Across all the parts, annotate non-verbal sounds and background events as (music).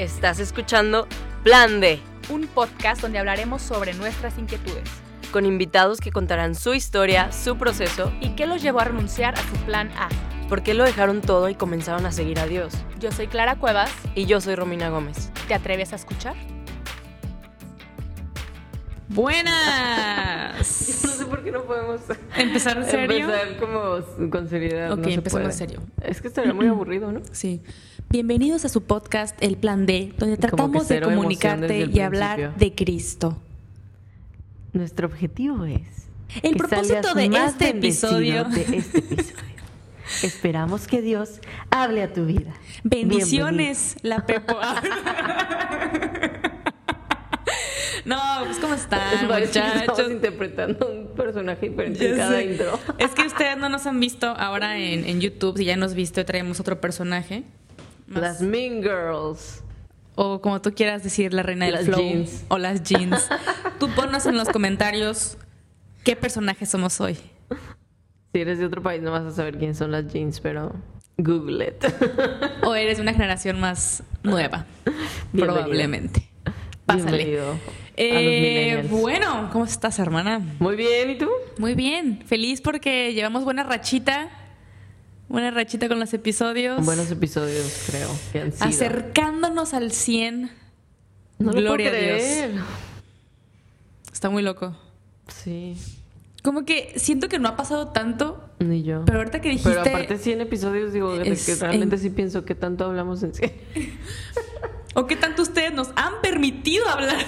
Estás escuchando Plan D, un podcast donde hablaremos sobre nuestras inquietudes con invitados que contarán su historia, su proceso y qué los llevó a renunciar a su plan A. por qué lo dejaron todo y comenzaron a seguir a Dios. Yo soy Clara Cuevas. Y yo soy Romina Gómez. ¿Te atreves a escuchar? Buenas. (laughs) No sé por qué no podemos ¿Empezar en serio? empezar como con seriedad. Ok, no empecemos en serio. Es que estaría muy (clears throat) aburrido, ¿no? Sí. Bienvenidos a su podcast El Plan D, donde tratamos de comunicarte y hablar de Cristo. Nuestro objetivo es El propósito de este episodio. de este episodio. Esperamos que Dios hable a tu vida. Bendiciones, la Pepo. (laughs) no, pues ¿cómo están, muchachos? interpretando un personaje diferente en cada intro. Es que ustedes no nos han visto ahora en, en YouTube, si ya nos viste, traemos otro personaje. Más- Las Mean Girls. O como tú quieras decir, la reina del Las flow. jeans. O las jeans. (laughs) tú ponnos en los comentarios qué personaje somos hoy. Si eres de otro país no vas a saber quién son las jeans, pero Google it. (laughs) O eres de una generación más nueva. Bienvenido. probablemente. Pásale. Bienvenido a los Eh, bueno, ¿cómo estás, hermana? Muy bien, ¿y tú? Muy bien. Feliz porque llevamos buena rachita. Buena rachita con los episodios. Buenos episodios, creo, que han sido. Acercándonos al 100. no lo Gloria a puedo Dios. creer. Está muy loco. Sí, Como que siento que no ha pasado tanto, ni yo. pero ahorita que dijiste... Pero aparte 100 episodios, digo, Es que realmente en- sí pienso que tanto hablamos en serio. (laughs) ¿O qué tanto ustedes nos han permitido hablar?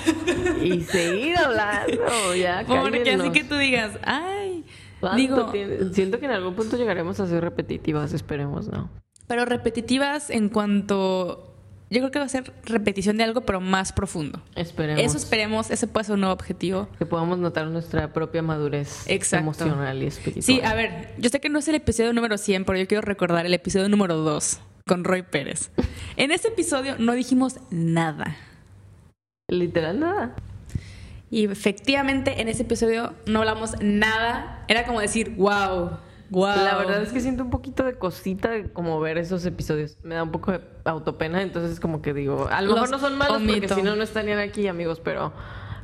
Y seguir hablando, ya, Porque así cálmenos. que tú digas, ay, ¿Cuánto digo? Siento que en algún punto llegaremos a ser repetitivas, esperemos, ¿no? pero repetitivas en cuanto... Yo creo que va a ser repetición de algo, pero más profundo. Esperemos. Eso esperemos, ese puede ser un nuevo objetivo. Que podamos notar nuestra propia madurez Exacto. emocional y espiritual. Sí, a ver, yo sé que no es el episodio número 100, pero yo quiero recordar el episodio número 2 con Roy Pérez. En ese episodio no dijimos nada. Literal nada. Y efectivamente en ese episodio no hablamos nada. Era como decir, wow, wow. La verdad es que siento un poquito de cosita de como ver esos episodios. Me da un poco de autopena, entonces como que digo, a lo Los mejor no son malos porque si no, no estarían aquí, amigos, pero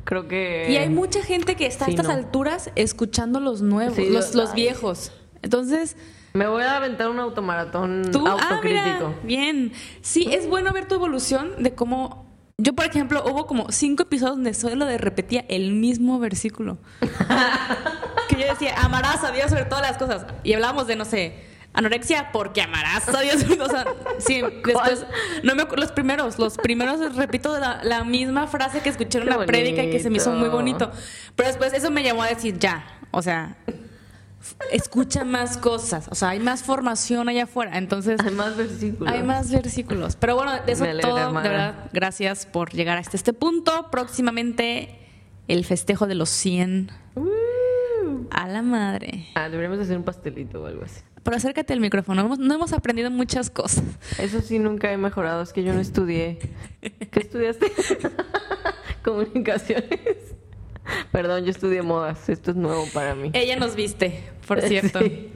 creo que... Y hay mucha gente que está sí, a estas no. alturas escuchando los nuevos, Sí, los, los- viejos. Entonces, Me voy a aventar un automaratón tú, ah, autocrítico. mira, bien. Sí, es bueno ver tu evolución de cómo... Yo, por ejemplo, hubo como cinco episodios donde solo de repetía el mismo versículo. (laughs) que yo decía, amarás a Dios sobre todas las cosas. Y hablábamos de, no sé, anorexia porque amarás a Dios. O sea, sí, (laughs) después, no me los primeros, los primeros repito la, la misma frase que escuché en una prédica y que se me hizo muy bonito. Pero después eso me llamó a decir, ya, o sea, escucha más cosas. O sea, hay más formación allá afuera. Entonces, Hay más versículos. hay más versículos. Pero bueno, de eso alegra, todo, hermana. de verdad, gracias por llegar hasta este punto. Próximamente el festejo de los 100. Uh. A la madre. Ah, deberíamos hacer un pastelito o algo así. Pero acércate al micrófono. Hemos- no hemos aprendido muchas cosas. Eso sí, nunca he mejorado. Es que yo no estudié. ¿Qué estudiaste? (laughs) (laughs) Comunicaciones. (laughs) Perdón, yo estudié modas. Esto es nuevo para mí. Ella nos viste, por (laughs) cierto. Sí.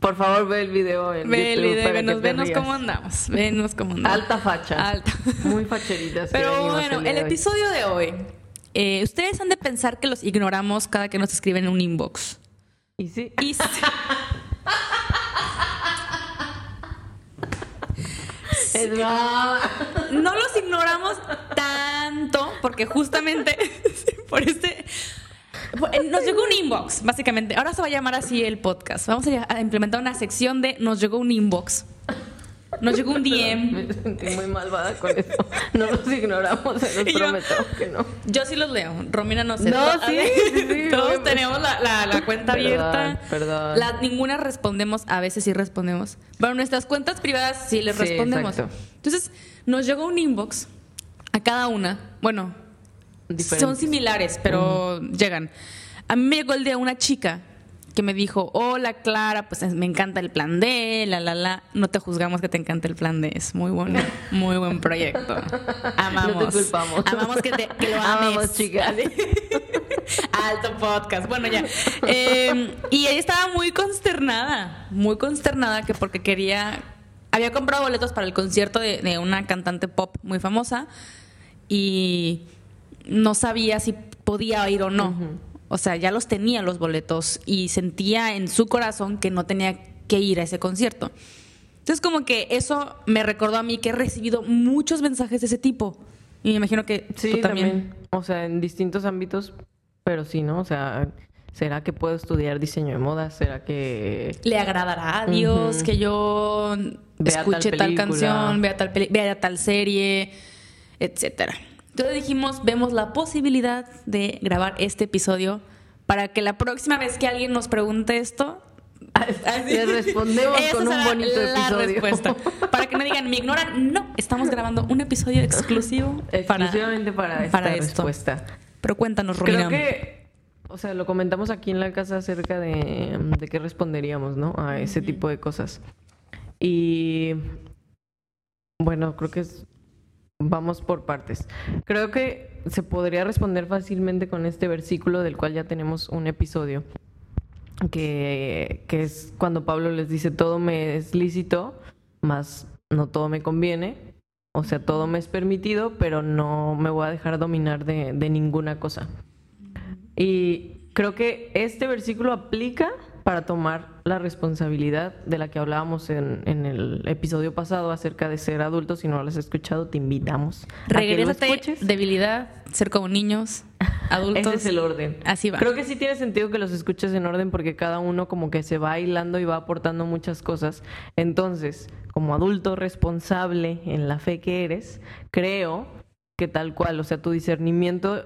Por favor, ve el video en Ve el video, para que venos, te venos rías. cómo andamos. Venos cómo andamos. Alta facha. Alta. Muy facheritas. Pero bueno, el episodio de hoy. eh, ustedes han de pensar que los ignoramos cada que nos escriben en un inbox. Y sí. Y s- (laughs) Es broma. No los ignoramos tanto porque justamente (laughs) por este nos llegó un inbox, básicamente. Ahora se va a llamar así el podcast. Vamos a implementar una sección de nos llegó un inbox. Nos llegó un DM. Me sentí muy malvada con eso. No los ignoramos, se los yo- prometo que no. Yo sí los leo. Romina no A sí, sí, cuenta abierta. perdón. La- ninguna respondemos, a veces sí respondemos. Pero nuestras cuentas privadas sí les Sí, respondemos. exacto. Entonces, nos llegó un inbox a cada una. Bueno, son similares, pero llegan. A mí me llegó el de una chica que me dijo, hola Clara, pues me encanta el plan D, la la la. No te juzgamos que te encante el plan D, es muy bueno, muy buen proyecto. Amamos. (laughs) No te culpamos. Amamos que, te, que lo ames. Amamos, chicas. (laughs) Alto podcast. Bueno, ya. Eh, y ella estaba muy consternada, muy consternada que porque quería había comprado boletos para el concierto de, de una cantante pop muy famosa y no sabía si podía ir o no. O sea, ya los tenía los boletos y sentía en su corazón que no tenía que ir a ese concierto. Entonces, como que eso me recordó a mí que he recibido muchos mensajes de ese tipo. Y me imagino que Sí, tú también. también. O sea, en distintos ámbitos, pero sí, ¿no? O sea, ¿será que puedo estudiar diseño de moda? ¿Será que Le agradará a Dios que yo Vea escuche tal canción, vea tal, peli- vea tal serie, etcétera. Entonces dijimos, vemos la posibilidad de grabar este episodio para que la próxima vez que alguien nos pregunte esto, (laughs) le respondemos esa con un bonito la episodio? respuesta. Para que no digan, me ignoran. No, estamos grabando un episodio exclusivo (laughs) Exclusivamente para, esta para respuesta. Pero cuéntanos, Creo Romina. que, o sea, lo comentamos aquí en la casa acerca de, de qué responderíamos, ¿no? A ese tipo de cosas. Y bueno, creo que es, vamos por partes. Creo que se podría responder fácilmente con este versículo del cual ya tenemos un episodio, que, que es cuando Pablo les dice, todo me es lícito, mas no todo me conviene. O sea, todo me es permitido, pero no me voy a dejar dominar de, de ninguna cosa. Y creo que este versículo aplica para tomar la responsabilidad de la que hablábamos en, en el episodio pasado acerca de ser adultos. Si no lo has escuchado, te invitamos a que lo Regrésate, escuches. debilidad, ser como niños, adultos. (laughs) Ese es el orden. Así va. Creo que sí tiene sentido que los escuches en orden porque cada uno como que se va hilando y va aportando muchas cosas. Entonces, como adulto responsable en la fe que eres, creo que tal cual, o sea, tu discernimiento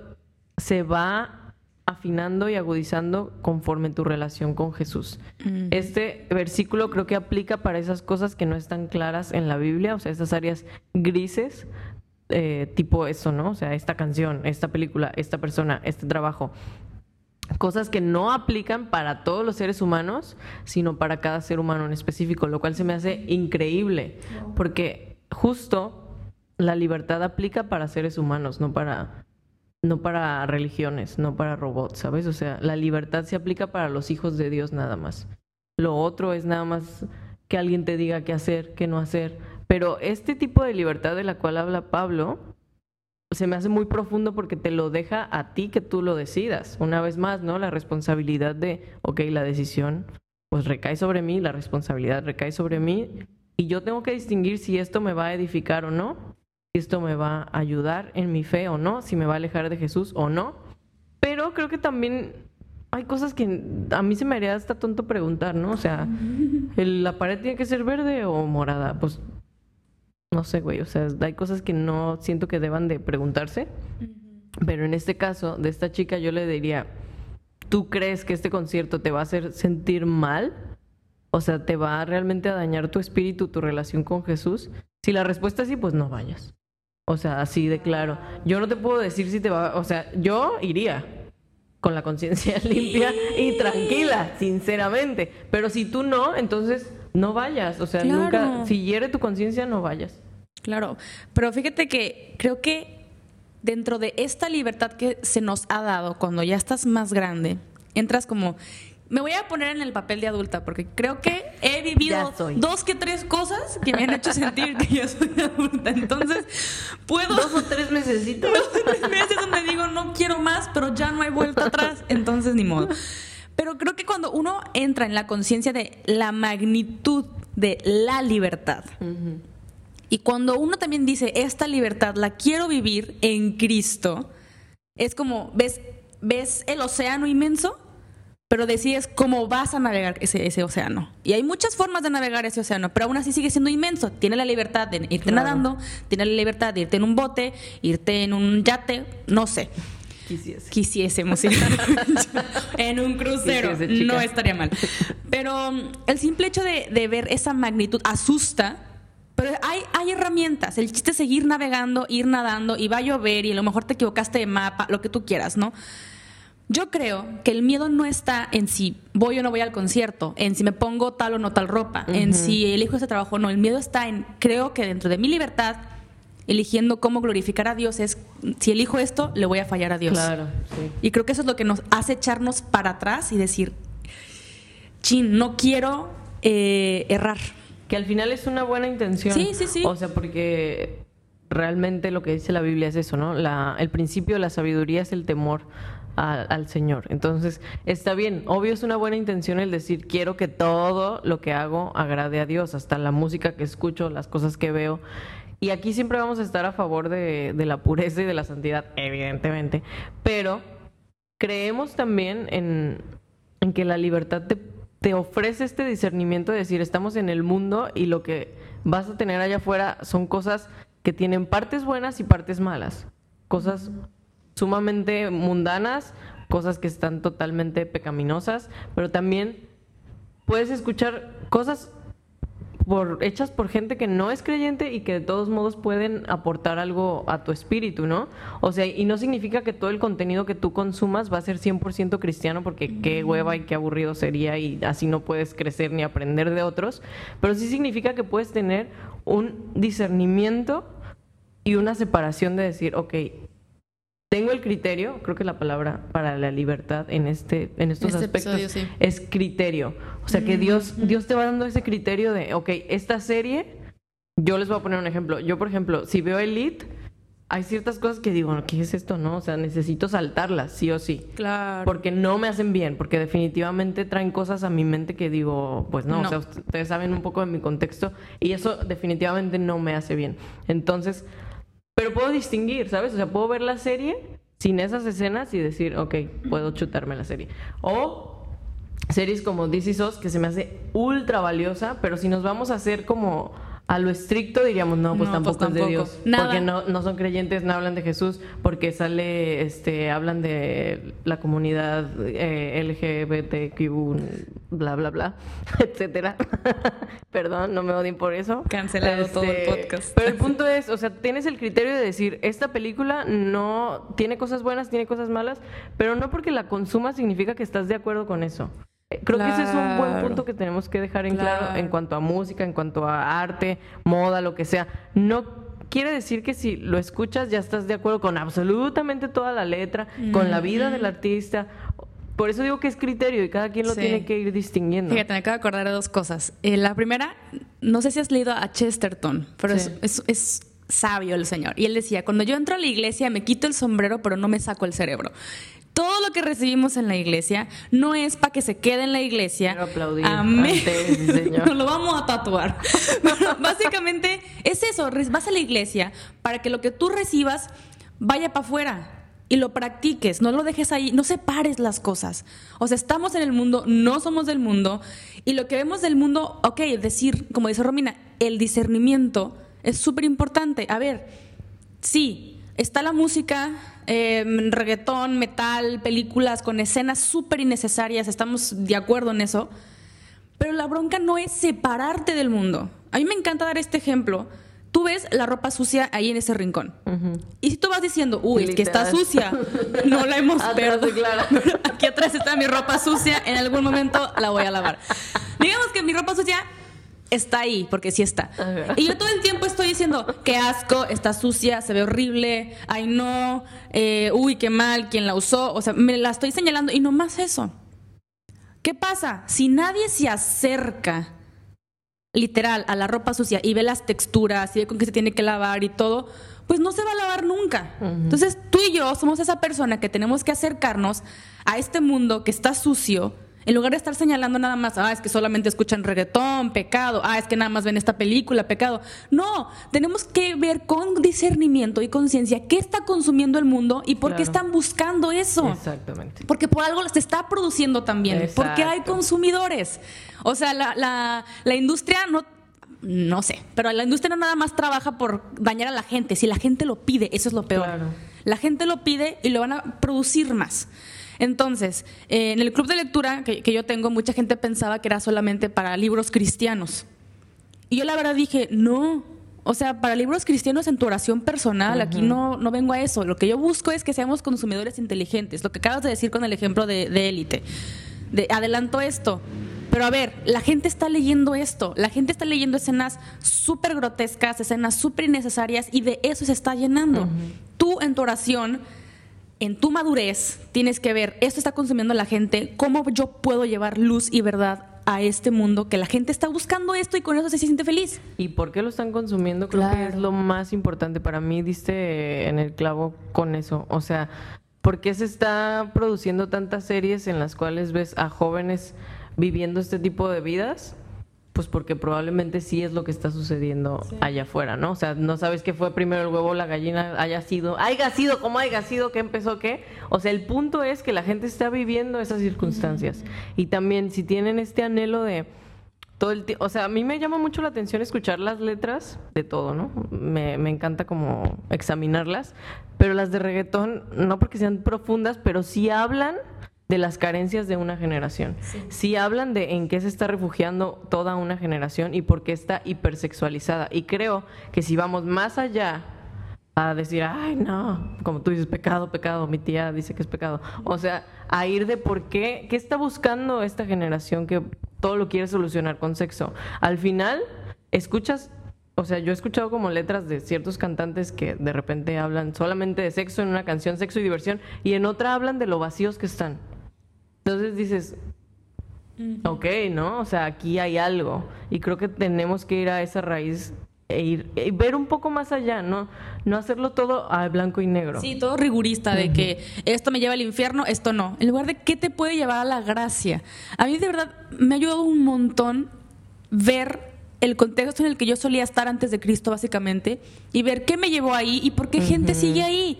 se va afinando y agudizando conforme tu relación con Jesús. Mm. Este versículo creo que aplica para esas cosas que no están claras en la Biblia, o sea, esas áreas grises, eh, tipo eso, ¿no? O sea, esta canción, esta película, esta persona, este trabajo. Cosas que no aplican para todos los seres humanos, sino para cada ser humano en específico, lo cual se me hace increíble, porque justo la libertad aplica para seres humanos, no para no para religiones, no para robots, ¿sabes? O sea, la libertad se aplica para los hijos de Dios nada más. Lo otro es nada más que alguien te diga qué hacer, qué no hacer. Pero este tipo de libertad de la cual habla Pablo se me hace muy profundo porque te lo deja a ti que tú lo decidas. Una vez más, ¿no? La responsabilidad de, ok, la decisión pues recae sobre mí, la responsabilidad recae sobre mí y yo tengo que distinguir si esto me va a edificar o no esto me va a ayudar en mi fe o no, si me va a alejar de Jesús o no. Pero creo que también hay cosas que a mí se me haría hasta tonto preguntar, ¿no? O sea, (laughs) ¿el- ¿la pared tiene que ser verde o morada? Pues no sé, güey. O sea, hay cosas que no siento que deban de preguntarse. Pero en este caso, de esta chica, yo le diría, ¿tú crees que este concierto te va a hacer sentir mal? O sea, ¿te va realmente a dañar tu espíritu, tu relación con Jesús? Si la respuesta es sí, pues no vayas. O sea, así de claro. Yo no te puedo decir si te va, o sea, yo iría con la conciencia (laughs) limpia y tranquila, sinceramente. Pero si tú no, entonces no vayas. O sea, Claro. nunca, si hiere tu conciencia, no vayas. Claro, pero fíjate que creo que dentro de esta libertad que se nos ha dado cuando ya estás más grande, entras como... Me voy a poner en el papel de adulta porque creo que he vivido dos que tres cosas que me han hecho sentir que ya soy adulta. Entonces, puedo Dos o tres necesitas. (laughs) tres meses donde digo no quiero más, pero ya no hay vuelta atrás, entonces ni modo. Pero creo que cuando uno entra en la conciencia de la magnitud de la libertad, y cuando uno también dice, esta libertad la quiero vivir en Cristo, es como, ves, ves el océano inmenso, pero decides cómo vas a navegar ese, ese océano. Y hay muchas formas de navegar ese océano, pero aún así sigue siendo inmenso. Tiene la libertad de irte Claro. nadando, tiene la libertad de irte en un bote, irte en un yate, no sé. Quisiese. Quisiésemos ir (laughs) en un crucero. Quisiese. No estaría mal. Pero um, el simple hecho de, de ver esa magnitud asusta. Pero hay, hay herramientas. El chiste es seguir navegando, ir nadando y va a llover y a lo mejor te equivocaste de mapa, lo que tú quieras, ¿no? Yo creo que el miedo no está en si voy o no voy al concierto, en si me pongo tal o no tal ropa, en si elijo ese trabajo o no. El miedo está en, creo que dentro de mi libertad, eligiendo cómo glorificar a Dios, es si elijo esto, le voy a fallar a Dios. Claro, sí. Y creo que eso es lo que nos hace echarnos para atrás y decir, chin, no quiero eh, errar. que al final es una buena intención. Sí, sí, sí. O sea, porque realmente lo que dice la Biblia es eso, ¿no? La, el principio de la sabiduría es el temor al Señor. Entonces, está bien, obvio es una buena intención el decir, quiero que todo lo que hago agrade a Dios, hasta la música que escucho, las cosas que veo. Y aquí siempre vamos a estar a favor de, de la pureza y de la santidad, evidentemente. Pero creemos también en, en que la libertad te, te ofrece este discernimiento de decir, estamos en el mundo y lo que vas a tener allá afuera son cosas que tienen partes buenas y partes malas. Cosas sumamente mundanas, cosas que están totalmente pecaminosas, pero también puedes escuchar cosas por, hechas por gente que no es creyente y que de todos modos pueden aportar algo a tu espíritu, ¿no? O sea, y no significa que todo el contenido que tú consumas va a ser 100% cristiano, porque qué hueva y qué aburrido sería y así no puedes crecer ni aprender de otros, pero sí significa que puedes tener un discernimiento y una separación de decir, ok, tengo el criterio, creo que la palabra para la libertad en este en estos Este aspectos episodio, sí. es criterio. O sea, que Dios Dios te va dando ese criterio de, ok, esta serie yo les voy a poner un ejemplo. Yo, por ejemplo, si veo Elite, hay ciertas cosas que digo, ¿qué es esto? No, o sea, necesito saltarlas, sí o sí. Claro. Porque no me hacen bien, porque definitivamente traen cosas a mi mente que digo, pues no, No. o sea, ustedes saben un poco de mi contexto y eso definitivamente no me hace bien. Entonces, pero puedo distinguir, ¿sabes? O sea, puedo ver la serie sin esas escenas y decir, ok, puedo chutarme la serie. O series como This Is que se me hace ultra valiosa, pero si nos vamos a hacer como a lo estricto, diríamos, no, pues No, pues tampoco es de. Dios. Nada. Porque no, no son creyentes, no hablan de Jesús, porque sale, este, hablan de la comunidad eh, LGBTQ, bla, bla, bla, (laughs) etcétera. (laughs) Perdón, no me odien por eso. Este, Cancelado todo el podcast. Pero el (laughs) punto es, o sea, tienes el criterio de decir, esta película no tiene cosas buenas, tiene cosas malas, pero no porque la consumas significa que estás de acuerdo con eso. Eh, Creo que ese es un buen punto que tenemos que dejar en claro. Claro. en cuanto a música, en cuanto a arte, moda, lo que sea. No quiere decir que si lo escuchas ya estás de acuerdo con absolutamente toda la letra, con la vida del artista. Por eso digo que es criterio y cada quien lo Sí. tiene que ir distinguiendo. Fíjate, me acabo de acordar de dos cosas. Eh, la primera, no sé si has leído a Chesterton, pero Sí. es, es- es sabio el señor. Y él decía, cuando yo entro a la iglesia me quito el sombrero, pero no me saco el cerebro. Todo lo que recibimos en la iglesia no es para que se quede en la iglesia. Aplaudir Amén. ante (laughs) ese señor. Nos lo vamos a tatuar. Pero básicamente es eso, vas a la iglesia para que lo que tú recibas vaya para afuera y lo practiques, no lo dejes ahí, no separes las cosas. O sea, estamos en el mundo, no somos del mundo y lo que vemos del mundo, ok, decir, como dice Romina, el discernimiento es súper importante. A ver, sí, está la música, eh, reggaetón, metal, películas con escenas súper innecesarias, estamos de acuerdo en eso. Pero la bronca no es separarte del mundo. A mí me encanta dar este ejemplo. Tú ves la ropa sucia ahí en ese rincón. Y si tú vas diciendo, uy, es que está Literal. sucia, no la hemos (laughs) perdido. (laughs) Aquí atrás está mi ropa sucia, en algún momento la voy a lavar. Digamos que mi ropa sucia está ahí, porque sí está. Ajá. Y yo todo el tiempo estoy diciendo, qué asco, está sucia, se ve horrible, ay no, eh, uy, qué mal, quién la usó. O sea, me la estoy señalando y no más eso. ¿Qué pasa? Si nadie se acerca literal a la ropa sucia y ve las texturas y ve con qué se tiene que lavar y todo, pues no se va a lavar nunca. Entonces tú y yo somos esa persona que tenemos que acercarnos a este mundo que está sucio. En lugar de estar señalando nada más, ah, es que solamente escuchan reggaetón, pecado, ah, es que nada más ven esta película, pecado. No, tenemos que ver con discernimiento y conciencia qué está consumiendo el mundo y por qué están buscando eso. Exactamente. Porque por algo se está produciendo también. Exacto. Porque hay consumidores. O sea, la, la- la industria no. No sé, pero la industria no nada más trabaja por dañar a la gente. Si la gente lo pide, eso es lo peor. Claro. La gente lo pide y lo van a producir más. Entonces, eh, en el club de lectura que, que yo tengo, mucha gente pensaba que era solamente para libros cristianos. Y yo la verdad dije, no. O sea, para libros cristianos en tu oración personal, aquí no, no vengo a eso. Lo que yo busco es que seamos consumidores inteligentes. Lo que acabas de decir con el ejemplo de, élite. De adelanto esto. Pero a ver, la gente está leyendo esto. La gente está leyendo escenas súper grotescas, escenas súper innecesarias y de eso se está llenando. Tú en tu oración en tu madurez tienes que ver, esto está consumiendo la gente, cómo yo puedo llevar luz y verdad a este mundo, que la gente está buscando esto y con eso se siente feliz. ¿Y por qué lo están consumiendo? Creo que es lo más importante para mí. Diste en el clavo con eso. O sea, ¿por qué se está produciendo tantas series en las cuales ves a jóvenes viviendo este tipo de vidas? Pues porque probablemente sí es lo que está sucediendo allá afuera, ¿no? O sea, no sabes qué fue primero el huevo o la gallina, haya sido, haya sido, como haya sido, qué empezó qué. O sea, el punto es que la gente está viviendo esas circunstancias. Y también si tienen este anhelo de todo el tiempo, o sea, a mí me llama mucho la atención escuchar las letras de todo, ¿no? Me, me encanta como examinarlas, pero las de reggaetón, no porque sean profundas, pero sí hablan de las carencias de una generación. Sí. hablan de en qué se está refugiando toda una generación y por qué está hipersexualizada. Y creo que si vamos más allá a decir, ay, no, como tú dices, pecado, pecado, mi tía dice que es pecado. O sea, a ir de por qué, qué está buscando esta generación que todo lo quiere solucionar con sexo. Al final, escuchas, o sea, yo he escuchado como letras de ciertos cantantes que de repente hablan solamente de sexo en una canción, sexo y diversión, y en otra hablan de lo vacíos que están. Entonces dices, ok, ¿no? O sea, aquí hay algo. Y creo que tenemos que ir a esa raíz e ir y ver un poco más allá, ¿no? No hacerlo todo a blanco y negro. Sí, todo rigurista de que esto me lleva al infierno, esto no. En lugar de qué te puede llevar a la gracia. A mí de verdad me ha ayudado un montón ver el contexto en el que yo solía estar antes de Cristo, básicamente, y ver qué me llevó ahí y por qué gente sigue ahí.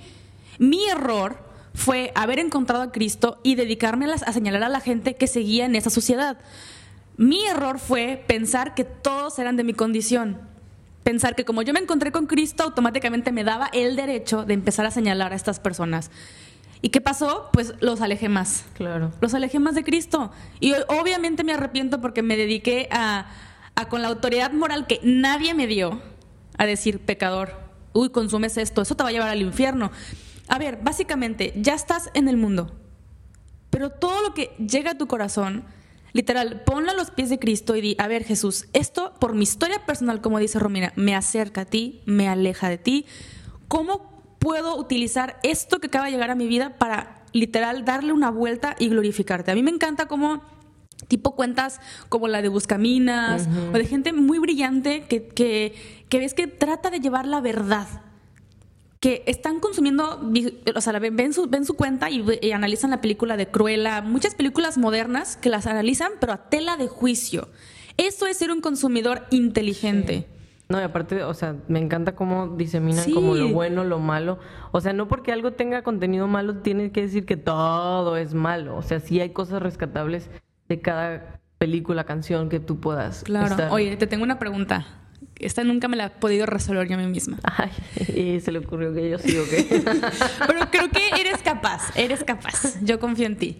Mi error fue haber encontrado a Cristo y dedicarme a, señalar a la gente que seguía en esa sociedad. Mi error fue pensar que todos eran de mi condición. Pensar que como yo me encontré con Cristo, automáticamente me daba el derecho de empezar a señalar a estas personas. ¿Y qué pasó? Pues los alejé más. Claro. Los alejé más de Cristo. Y obviamente me arrepiento porque me dediqué a, a con la autoridad moral que nadie me dio, a decir, pecador, uy, consumes esto, eso te va a llevar al infierno. A ver, básicamente, ya estás en el mundo, pero todo lo que llega a tu corazón, literal, ponlo a los pies de Cristo y di, a ver Jesús, esto por mi historia personal, como dice Romina, me acerca a ti, me aleja de ti. ¿Cómo puedo utilizar esto que acaba de llegar a mi vida para literal darle una vuelta y glorificarte? A mí me encanta cómo tipo cuentas como la de Buscaminas o de gente muy brillante que, que, que ves que trata de llevar la verdad que están consumiendo, o sea, ven, su, ven su cuenta y, analizan la película de Cruella, muchas películas modernas que las analizan, pero a tela de juicio. Eso es ser un consumidor inteligente. No, y aparte, o sea, me encanta cómo diseminan Sí. como lo bueno, lo malo. O sea, no porque algo tenga contenido malo tiene que decir que todo es malo. O sea, sí hay cosas rescatables de cada película, canción que tú puedas. Claro. estar- Oye, te tengo una pregunta. Esta nunca me la he podido resolver yo a mí misma. Ay, (laughs) y se le ocurrió que yo sí o qué. (laughs) Pero creo que (laughs) eres capaz, eres capaz. Yo confío en ti.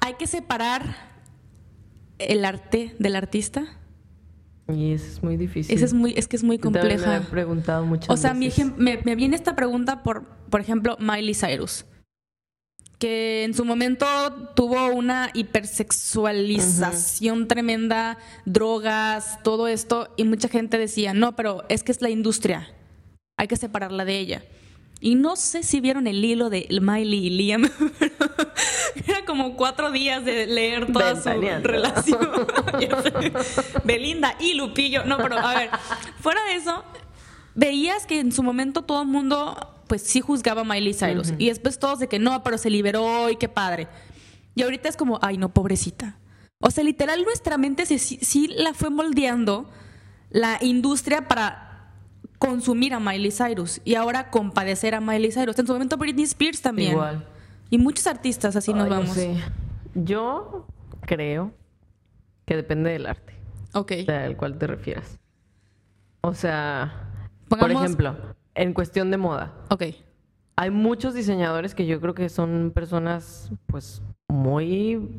Hay que separar el arte del artista. y eso es muy difícil. Esa es muy, es que es muy me compleja. lo he preguntado muchas O sea, veces. me, me viene esta pregunta por, por ejemplo, Miley Cyrus, que en su momento tuvo una hipersexualización tremenda, drogas, todo esto, y mucha gente decía, no, pero es que es la industria, hay que separarla de ella. Y no sé si vieron el hilo de Miley y Liam, (laughs) pero era como cuatro días de leer toda su relación. (laughs) Belinda y Lupillo. No, pero a ver, fuera de eso, veías que en su momento todo el mundo, pues sí juzgaba a Miley Cyrus. Y después todos de que no, pero se liberó y qué padre. Y ahorita es como, ay, no, pobrecita. O sea, literal, nuestra mente sí, sí la fue moldeando la industria para consumir a Miley Cyrus y ahora compadecer a Miley Cyrus. En su momento Britney Spears también. Igual. Y muchos artistas así nos Ay, vamos. Yo creo que depende del arte, Ok. o sea, al cual te refieras. O sea, Pongamos- por ejemplo, en cuestión de moda, Ok. hay muchos diseñadores que yo creo que son personas, pues, muy,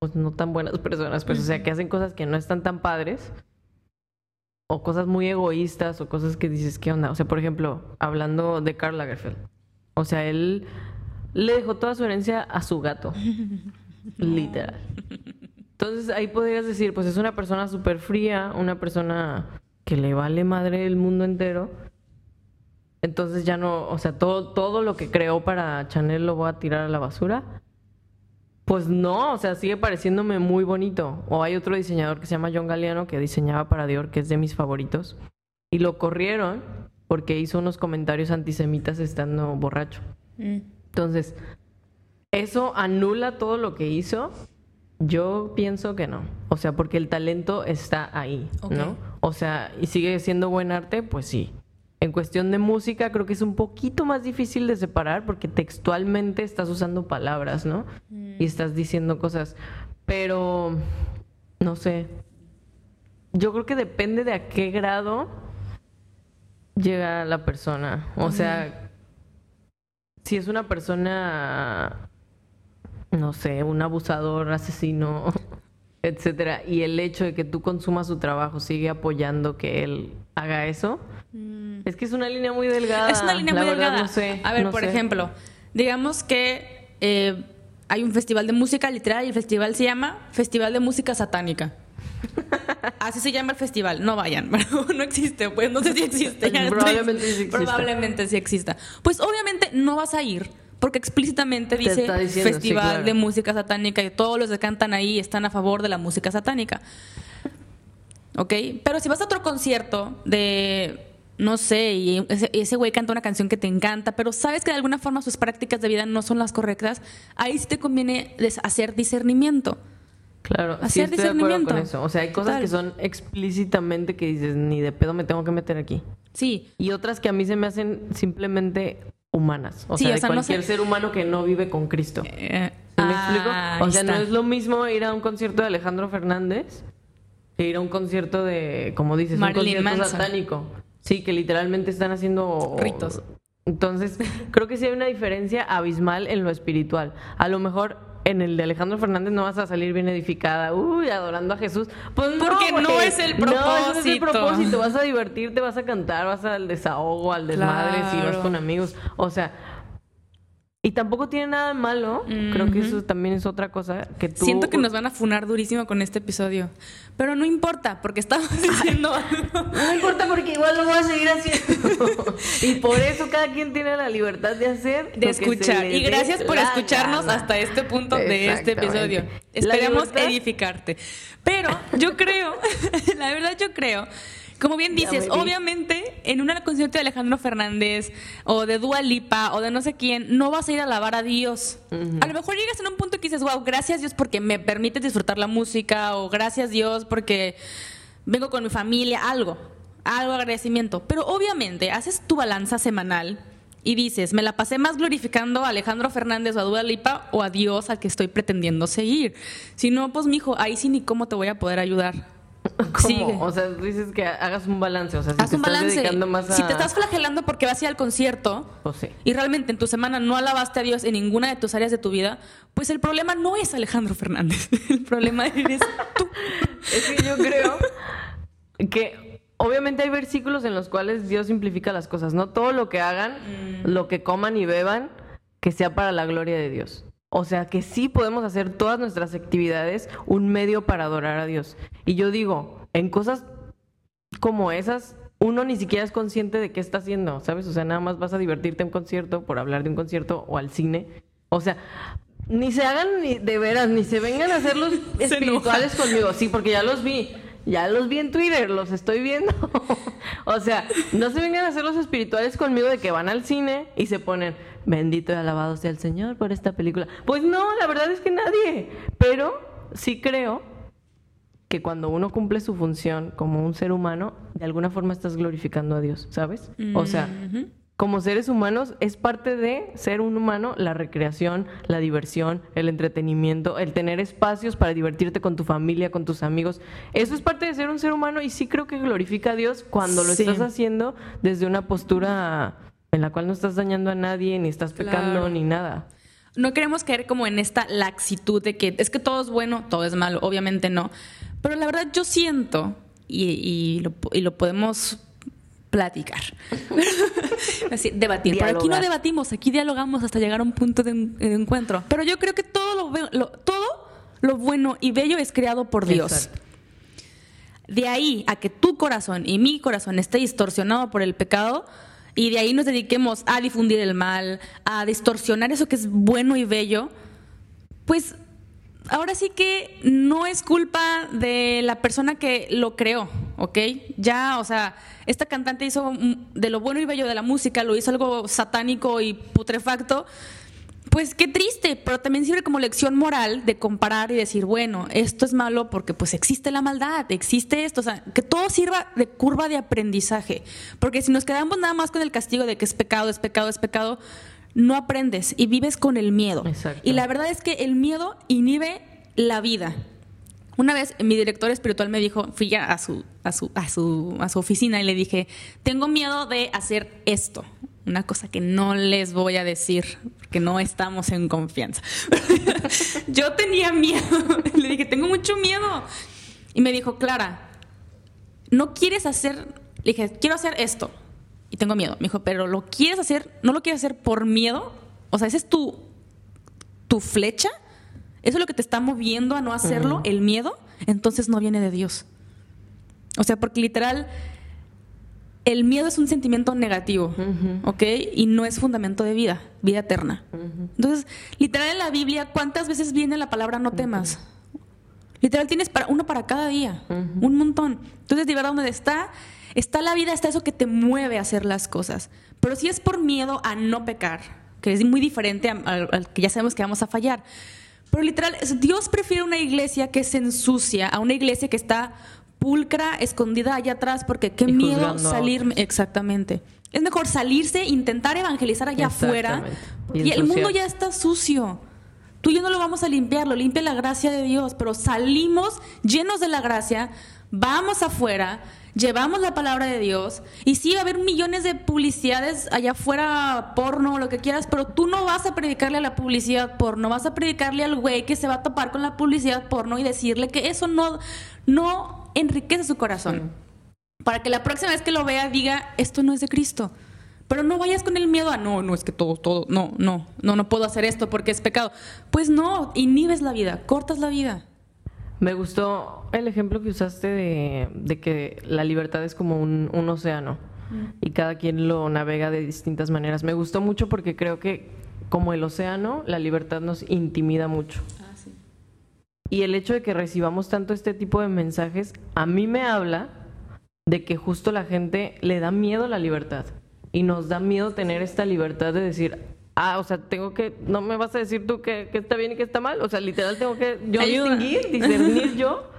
pues, no tan buenas (laughs) personas, pues, o sea, que hacen cosas que no están tan padres, o cosas muy egoístas, o cosas que dices, ¿qué onda? O sea, por ejemplo, hablando de Karl Lagerfeld, o sea, él le dejó toda su herencia a su gato, (laughs) literal. Entonces ahí podrías decir, pues es una persona súper fría, una persona que le vale madre el mundo entero. Entonces ya no, o sea, todo, todo lo que creó para Chanel lo voy a tirar a la basura. Pues no, o sea, sigue pareciéndome muy bonito. O hay otro diseñador que se llama John Galliano que diseñaba para Dior, que es de mis favoritos. Y lo corrieron porque hizo unos comentarios antisemitas estando borracho. Mm. Entonces, ¿eso anula todo lo que hizo? Yo pienso que no. O sea, porque el talento está ahí. ¿no? O sea, y sigue siendo buen arte, pues sí. En cuestión de música, creo que es un poquito más difícil de separar porque textualmente estás usando palabras, ¿no? Y estás diciendo cosas. Pero, no sé. Yo creo que depende de a qué grado llega la persona. O sea, si es una persona, no sé, un abusador, asesino, (laughs) etcétera, y el hecho de que tú consumas su trabajo sigue apoyando que él haga eso, es que es una línea muy delgada. Es una línea muy verdad, delgada. No sé, a ver, no por sé. ejemplo, digamos que eh, hay un festival de música literal y el festival se llama Festival de Música Satánica. (laughs) Así se llama el festival. No vayan, (laughs) pero no existe. Pues no sé si existe. (laughs) Probablemente sí exista. Probablemente sí exista. Pues obviamente no vas a ir. Porque explícitamente Te dice sí, Festival claro. de Música Satánica y todos los que cantan ahí están a favor de la música satánica. ¿Ok? Pero si vas a otro concierto de, no sé, y ese, ese güey canta una canción que te encanta, pero sabes que de alguna forma sus prácticas de vida no son las correctas, ahí sí te conviene hacer discernimiento. Claro, sí Hacer estoy de acuerdo con discernimiento. eso. O sea, hay cosas Total. que son explícitamente que dices, ni de pedo me tengo que meter aquí. Sí, Y otras que a mí se me hacen simplemente humanas. O Sí, sea, o de sea, no cualquier sé- ser humano que no vive con Cristo. eh, ¿Sí ¿Me ah, explico? O sea, no es lo mismo ir a un concierto de Alejandro Fernández que ir a un concierto de, como dices, Marilyn un concierto Manson. satánico. Sí, que literalmente están haciendo Ritos. Entonces, (laughs) creo que sí hay una diferencia abismal en lo espiritual. A lo mejor en el de Alejandro Fernández no vas a salir bien edificada, uy, adorando a Jesús. Pues no, Porque no es el No, ese es el propósito. propósito. Vas a divertirte, vas a cantar, vas al desahogo, al desmadre, si vas con amigos. O sea, y tampoco tiene nada de malo. Creo que eso también es otra cosa que tú. Siento que nos van a funar durísimo con este episodio. Pero no importa, porque estamos diciendo (laughs) algo. No importa porque igual lo voy a seguir haciendo. (laughs) y por eso cada quien tiene la libertad de hacer. de escuchar. Y gracias por escucharnos gana. hasta este punto de este episodio. Esperemos libertad- edificarte. Pero yo creo, (laughs) la verdad yo creo, como bien dices, me vi. obviamente en un concierto de Alejandro Fernández o de Dua Lipa o de no sé quién, no vas a ir a alabar a Dios. A lo mejor llegas en un punto que dices, wow, gracias Dios porque me permites disfrutar la música o gracias Dios porque vengo con mi familia, algo, algo de agradecimiento. Pero obviamente haces tu balanza semanal y dices, me la pasé más glorificando a Alejandro Fernández o a Dua Lipa o a Dios al que estoy pretendiendo seguir. Si no, pues mijo, ahí sí ni cómo te voy a poder ayudar. (laughs) ¿Cómo? Sigue. O sea, dices que hagas un balance. O sea, si Haz te un estás dedicando más a. Si te estás flagelando porque vas a ir al concierto Pues sí. y realmente en tu semana no alabaste a Dios en ninguna de tus áreas de tu vida, pues el problema no es Alejandro Fernández. (laughs) El problema eres tú. Es que yo creo que obviamente hay versículos en los cuales Dios simplifica las cosas, ¿no? Todo lo que hagan, Mm. lo que coman y beban, que sea para la gloria de Dios. O sea, que sí podemos hacer todas nuestras actividades un medio para adorar a Dios. Y yo digo, en cosas como esas, uno ni siquiera es consciente de qué está haciendo, ¿sabes? O sea, nada más vas a divertirte en un concierto por hablar de un concierto o al cine. O sea, ni se hagan ni de veras, ni se vengan a hacer los (laughs) espirituales conmigo. Sí, porque ya los vi. Ya los vi en Twitter, los estoy viendo. (laughs) o sea, no se vengan a hacer los espirituales conmigo de que van al cine y se ponen, bendito y alabado sea el Señor por esta película. Pues no, la verdad es que nadie. Pero sí creo que cuando uno cumple su función como un ser humano, de alguna forma estás glorificando a Dios, ¿sabes? O sea, como seres humanos es parte de ser un humano la recreación, la diversión, el entretenimiento, el tener espacios para divertirte con tu familia, con tus amigos. Eso es parte de ser un ser humano y sí creo que glorifica a Dios cuando lo Sí. estás haciendo desde una postura en la cual no estás dañando a nadie, ni estás pecando, Claro. ni nada. No queremos caer como en esta laxitud de que es que todo es bueno, todo es malo, obviamente no. Pero la verdad yo siento, y, y lo, y lo podemos platicar, (laughs) Así, debatir. Pero aquí no debatimos, aquí dialogamos hasta llegar a un punto de, en- de encuentro. Pero yo creo que todo lo, todo lo bueno y bello es creado por Dios. Exacto. De ahí a que tu corazón y mi corazón esté distorsionado por el pecado y de ahí nos dediquemos a difundir el mal, a distorsionar eso que es bueno y bello, pues ahora sí que no es culpa de la persona que lo creó, ¿ok? Ya, o sea, esta cantante hizo de lo bueno y bello de la música, lo hizo algo satánico y putrefacto. Pues qué triste, pero también sirve como lección moral de comparar y decir, bueno, esto es malo porque pues existe la maldad, existe esto, o sea, que todo sirva de curva de aprendizaje, porque si nos quedamos nada más con el castigo de que es pecado, es pecado, es pecado, no aprendes y vives con el miedo. Exacto. Y la verdad es que el miedo inhibe la vida. Una vez mi director espiritual me dijo, fui ya a su, a su, a su, a su oficina y le dije, tengo miedo de hacer esto. Una cosa que no les voy a decir, porque no estamos en confianza. (laughs) Yo tenía miedo. (laughs) Le dije, tengo mucho miedo. Y me dijo, Clara, ¿no quieres hacer? Le dije, quiero hacer esto. Y tengo miedo. Me dijo, pero ¿lo quieres hacer? ¿No lo quieres hacer por miedo? O sea, esa es tu, tu flecha. ¿Eso es lo que te está moviendo a no hacerlo? ¿El miedo? Entonces no viene de Dios. O sea, porque literal, el miedo es un sentimiento negativo, ¿ok? Y no es fundamento de vida, vida eterna. Entonces, literal en la Biblia, ¿cuántas veces viene la palabra no temas? Literal tienes para, uno para cada día, un montón. Entonces, de verdad, donde está, está la vida, está eso que te mueve a hacer las cosas. Pero si es por miedo a no pecar, que es muy diferente al, que ya sabemos que vamos a fallar. Pero literal, Dios prefiere una iglesia que se ensucia a una iglesia que está pulcra, escondida allá atrás, porque qué miedo juzgando a salir. otros. Exactamente. Es mejor salirse, intentar evangelizar allá afuera. Y el mundo ya está sucio. Tú y yo no lo vamos a limpiar, lo limpia la gracia de Dios, pero salimos llenos de la gracia, vamos afuera, llevamos la palabra de Dios, y sí va a haber millones de publicidades allá afuera, porno, lo que quieras, pero tú no vas a predicarle a la publicidad porno, vas a predicarle al güey que se va a topar con la publicidad porno y decirle que eso no, no enriquece su corazón. Para que la próxima vez que lo vea diga, esto no es de Cristo. Pero no vayas con el miedo a, no, no, es que todo, todo, no, no, no, no puedo hacer esto porque es pecado. Pues no, inhibes la vida, cortas la vida. Me gustó el ejemplo que usaste de, de que la libertad es como un, un océano y cada quien lo navega de distintas maneras. Me gustó mucho porque creo que como el océano, la libertad nos intimida mucho. Y el hecho de que recibamos tanto este tipo de mensajes, a mí me habla de que justo la gente le da miedo a la libertad. Y nos da miedo tener esta libertad de decir, ah, o sea, tengo que, no me vas a decir tú que, que está bien y que está mal. O sea, literal tengo que yo Ayuda. distinguir, discernir yo.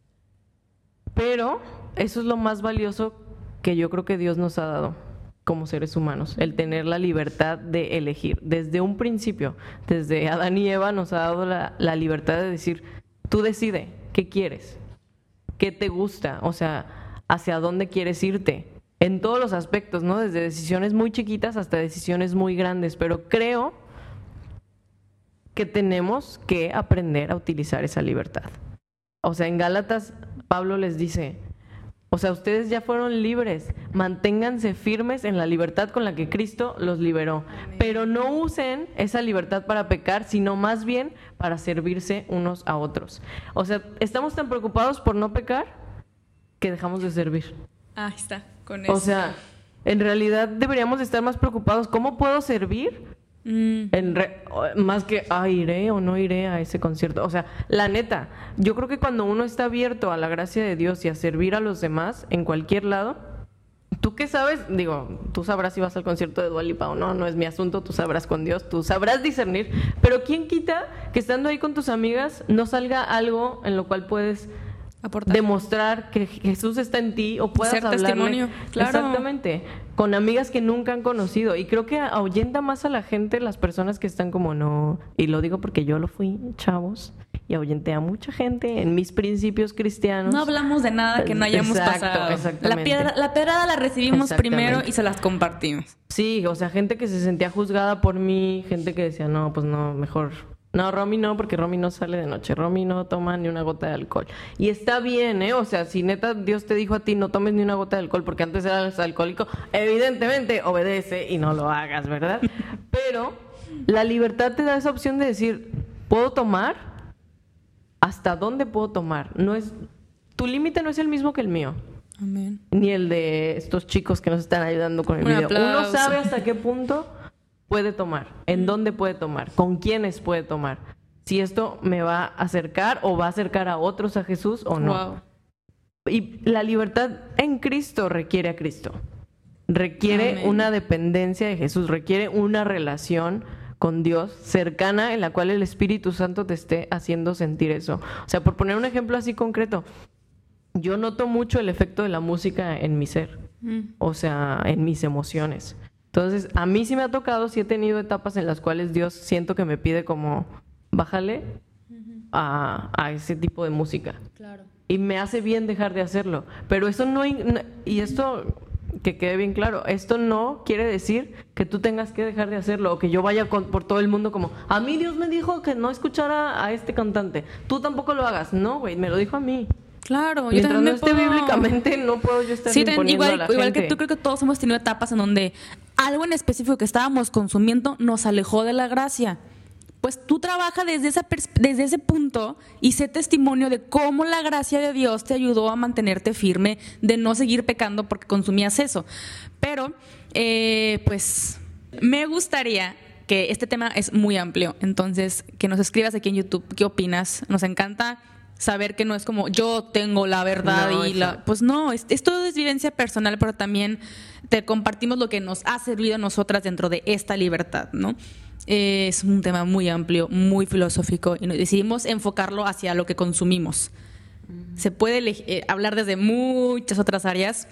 (laughs) Pero eso es lo más valioso que yo creo que Dios nos ha dado como seres humanos, el tener la libertad de elegir. Desde un principio, desde Adán y Eva nos ha dado la, la libertad de decir, tú decide qué quieres, qué te gusta, o sea, hacia dónde quieres irte, en todos los aspectos, ¿no? Desde decisiones muy chiquitas hasta decisiones muy grandes, pero creo que tenemos que aprender a utilizar esa libertad. O sea, en Gálatas Pablo les dice, o sea, ustedes ya fueron libres, manténganse firmes en la libertad con la que Cristo los liberó, pero no usen esa libertad para pecar, sino más bien para servirse unos a otros. O sea, estamos tan preocupados por no pecar que dejamos de servir. Ahí está, con O sea, en realidad deberíamos estar más preocupados, ¿cómo puedo servir? Mm, En re- o- más que, ah, iré o no iré a ese concierto. O sea, la neta, yo creo que cuando uno está abierto a la gracia de Dios y a servir a los demás en cualquier lado, ¿tú qué sabes? Digo, tú sabrás si vas al concierto de Dua Lipa o no, no es mi asunto, tú sabrás con Dios, tú sabrás discernir. Pero ¿quién quita que estando ahí con tus amigas no salga algo en lo cual puedes aportar. demostrar que Jesús está en ti o puedas Ser hablarle. testimonio, claro. Exactamente. Con amigas que nunca han conocido. Y creo que ahuyenta más a la gente las personas que están como no. Y lo digo porque yo lo fui, chavos. Y ahuyenté a mucha gente en mis principios cristianos. no hablamos de nada que no hayamos Exacto, pasado. exactamente. La, piedra, la pedrada la recibimos primero y se las compartimos. Sí, o sea, gente que se sentía juzgada por mí, gente que decía, no, pues no, mejor. No, Romy no, porque Romy no sale de noche. Romy no toma ni una gota de alcohol. Y está bien, ¿eh? O sea, si neta Dios te dijo a ti no tomes ni una gota de alcohol porque antes eras alcohólico, evidentemente obedece y no lo hagas, ¿verdad? (laughs) Pero la libertad te da esa opción de decir, ¿puedo tomar? ¿Hasta dónde puedo tomar? No es, tu límite no es el mismo que el mío Amén. ni el de estos chicos que nos están ayudando con el Un video. Uno sabe hasta qué punto puede tomar, en dónde puede tomar, con quiénes puede tomar. si esto me va a acercar o va a acercar a otros a Jesús o no. Wow. Y la libertad en Cristo requiere a Cristo. Requiere Amén. una dependencia de Jesús, requiere una relación con Dios cercana en la cual el Espíritu Santo te esté haciendo sentir eso. O sea, por poner un ejemplo así concreto, yo noto mucho el efecto de la música en mi ser, Mm. o sea, en mis emociones. Entonces, a mí sí me ha tocado, sí he tenido etapas en las cuales Dios siento que me pide como, bájale a, a ese tipo de música Claro. y me hace bien dejar de hacerlo. Pero eso no- y esto que quede bien claro, esto no quiere decir que tú tengas que dejar de hacerlo o que yo vaya con- por todo el mundo como, a mí Dios me dijo que no escuchara a este cantante, tú tampoco lo hagas. No, güey, me lo dijo a mí. Claro, yo también no me esté puedo- bíblicamente, no puedo yo estar Sí, imponiendo igual, a la igual que tú, creo que todos hemos tenido etapas en donde algo en específico que estábamos consumiendo nos alejó de la gracia. Pues tú trabaja desde, esa desde ese punto y sé testimonio de cómo la gracia de Dios te ayudó a mantenerte firme, de no seguir pecando porque consumías eso. Pero, eh, pues, me gustaría que este tema es muy amplio, entonces que nos escribas aquí en YouTube qué opinas. Nos encanta saber que no es como yo tengo la verdad No, y la, pues no, es, es todo es vivencia personal, pero también te compartimos lo que nos ha servido a nosotras dentro de esta libertad, ¿no? Eh, es un tema muy amplio, muy filosófico y nos decidimos enfocarlo hacia lo que consumimos. Se puede eh, hablar desde muchas otras áreas,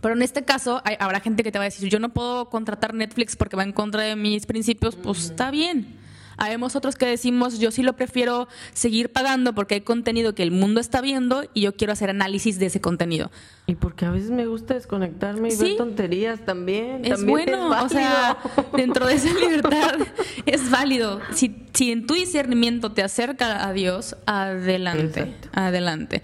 pero en este caso hay- habrá gente que te va a decir, yo no puedo contratar Netflix porque va en contra de mis principios, pues está bien. Habemos otros que decimos, yo sí lo prefiero seguir pagando porque hay contenido que el mundo está viendo y yo quiero hacer análisis de ese contenido. Y porque a veces me gusta desconectarme y Sí. ver tonterías también. Es también bueno, o sea, (laughs) dentro de esa libertad (laughs) es válido. Si, si en tu discernimiento te acerca a Dios, adelante, Exacto. adelante.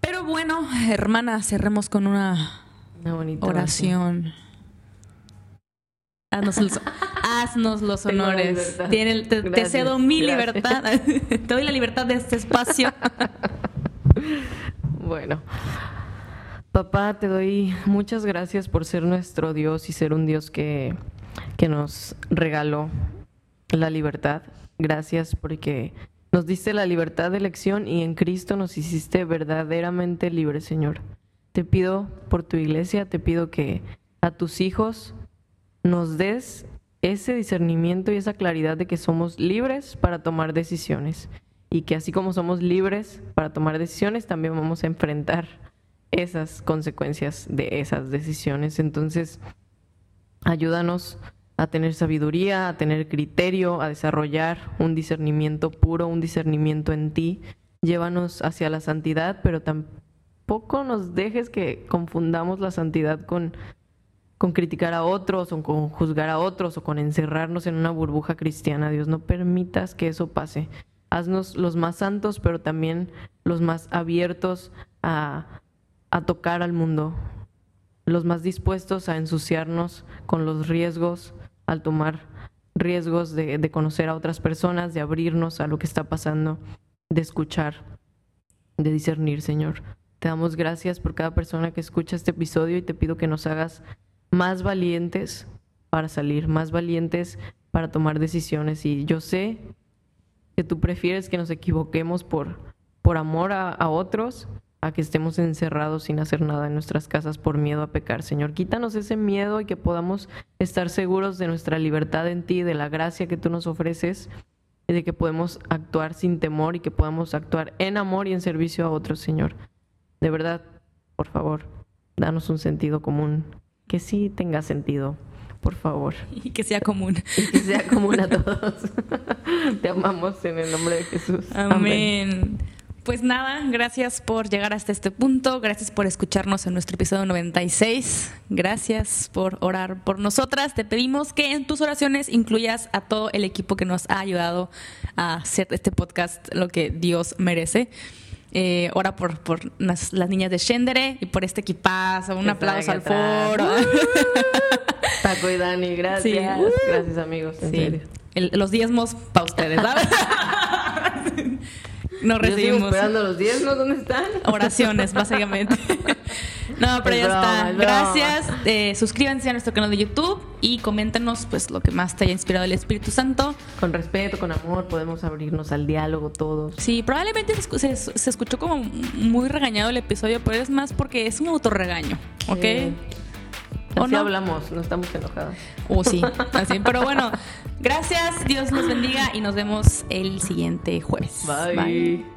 Pero bueno, hermana, cerremos con una Una bonita oración. Haznos los, haznos los Tengo honores. Tiene- te, cedo mi gracias. libertad. (laughs) te doy la libertad de este espacio. (laughs) Bueno, papá, te doy muchas gracias por ser nuestro Dios y ser un Dios que, que nos regaló la libertad. Gracias porque nos diste la libertad de elección y en Cristo nos hiciste verdaderamente libres, Señor. Te pido por tu iglesia, te pido que a tus hijos nos des ese discernimiento y esa claridad de que somos libres para tomar decisiones y que así como somos libres para tomar decisiones, también vamos a enfrentar esas consecuencias de esas decisiones. Entonces, ayúdanos a tener sabiduría, a tener criterio, a desarrollar un discernimiento puro, un discernimiento en ti. Llévanos hacia la santidad, pero tampoco nos dejes que confundamos la santidad con con criticar a otros o con juzgar a otros o con encerrarnos en una burbuja cristiana. Dios, no permitas que eso pase. Haznos los más santos, pero también los más abiertos a, a tocar al mundo, los más dispuestos a ensuciarnos con los riesgos, al tomar riesgos de, de conocer a otras personas, de abrirnos a lo que está pasando, de escuchar, de discernir, Señor. Te damos gracias por cada persona que escucha este episodio y te pido que nos hagas más valientes para salir, más valientes para tomar decisiones. Y yo sé que tú prefieres que nos equivoquemos por, por amor a, a otros, a que estemos encerrados sin hacer nada en nuestras casas por miedo a pecar. Señor, quítanos ese miedo y que podamos estar seguros de nuestra libertad en ti, de la gracia que tú nos ofreces y de que podemos actuar sin temor y que podamos actuar en amor y en servicio a otros, Señor. De verdad, por favor, danos un sentido común que sí tenga sentido, por favor. (laughs) Y que sea común. (laughs) Y que sea común a todos. (laughs) Te amamos en el nombre de Jesús. Amén. Pues nada, gracias por llegar hasta este punto, gracias por escucharnos en nuestro episodio 96, gracias por orar por nosotras. Te pedimos que en tus oraciones incluyas a todo el equipo que nos ha ayudado a hacer este podcast lo que Dios merece. Eh, ora por, por las, las niñas de Shendere y por este equipazo. Un Que aplauso al foro. (laughs) atrás. Taco y Dani, gracias. Sí. Gracias, amigos. En Sí. serio. El- los diezmos para ustedes, ¿sabes? No (laughs) Yo sigo recibimos esperando los diezmos, ¿dónde están? oraciones, básicamente. (laughs) No, pero Es ya broma, está. es. Gracias. Eh, suscríbanse a nuestro canal de YouTube y coméntenos pues lo que más te haya inspirado el Espíritu Santo. Con respeto, con amor, podemos abrirnos al diálogo todos. Sí, probablemente se, escu- se- se escuchó como muy regañado el episodio, pero es más porque es un autorregaño, ¿ok? Sí. ¿O Así no? hablamos, no estamos enojadas. O sí, (laughs) así. Pero bueno, gracias, Dios los bendiga y nos vemos el siguiente jueves. Bye.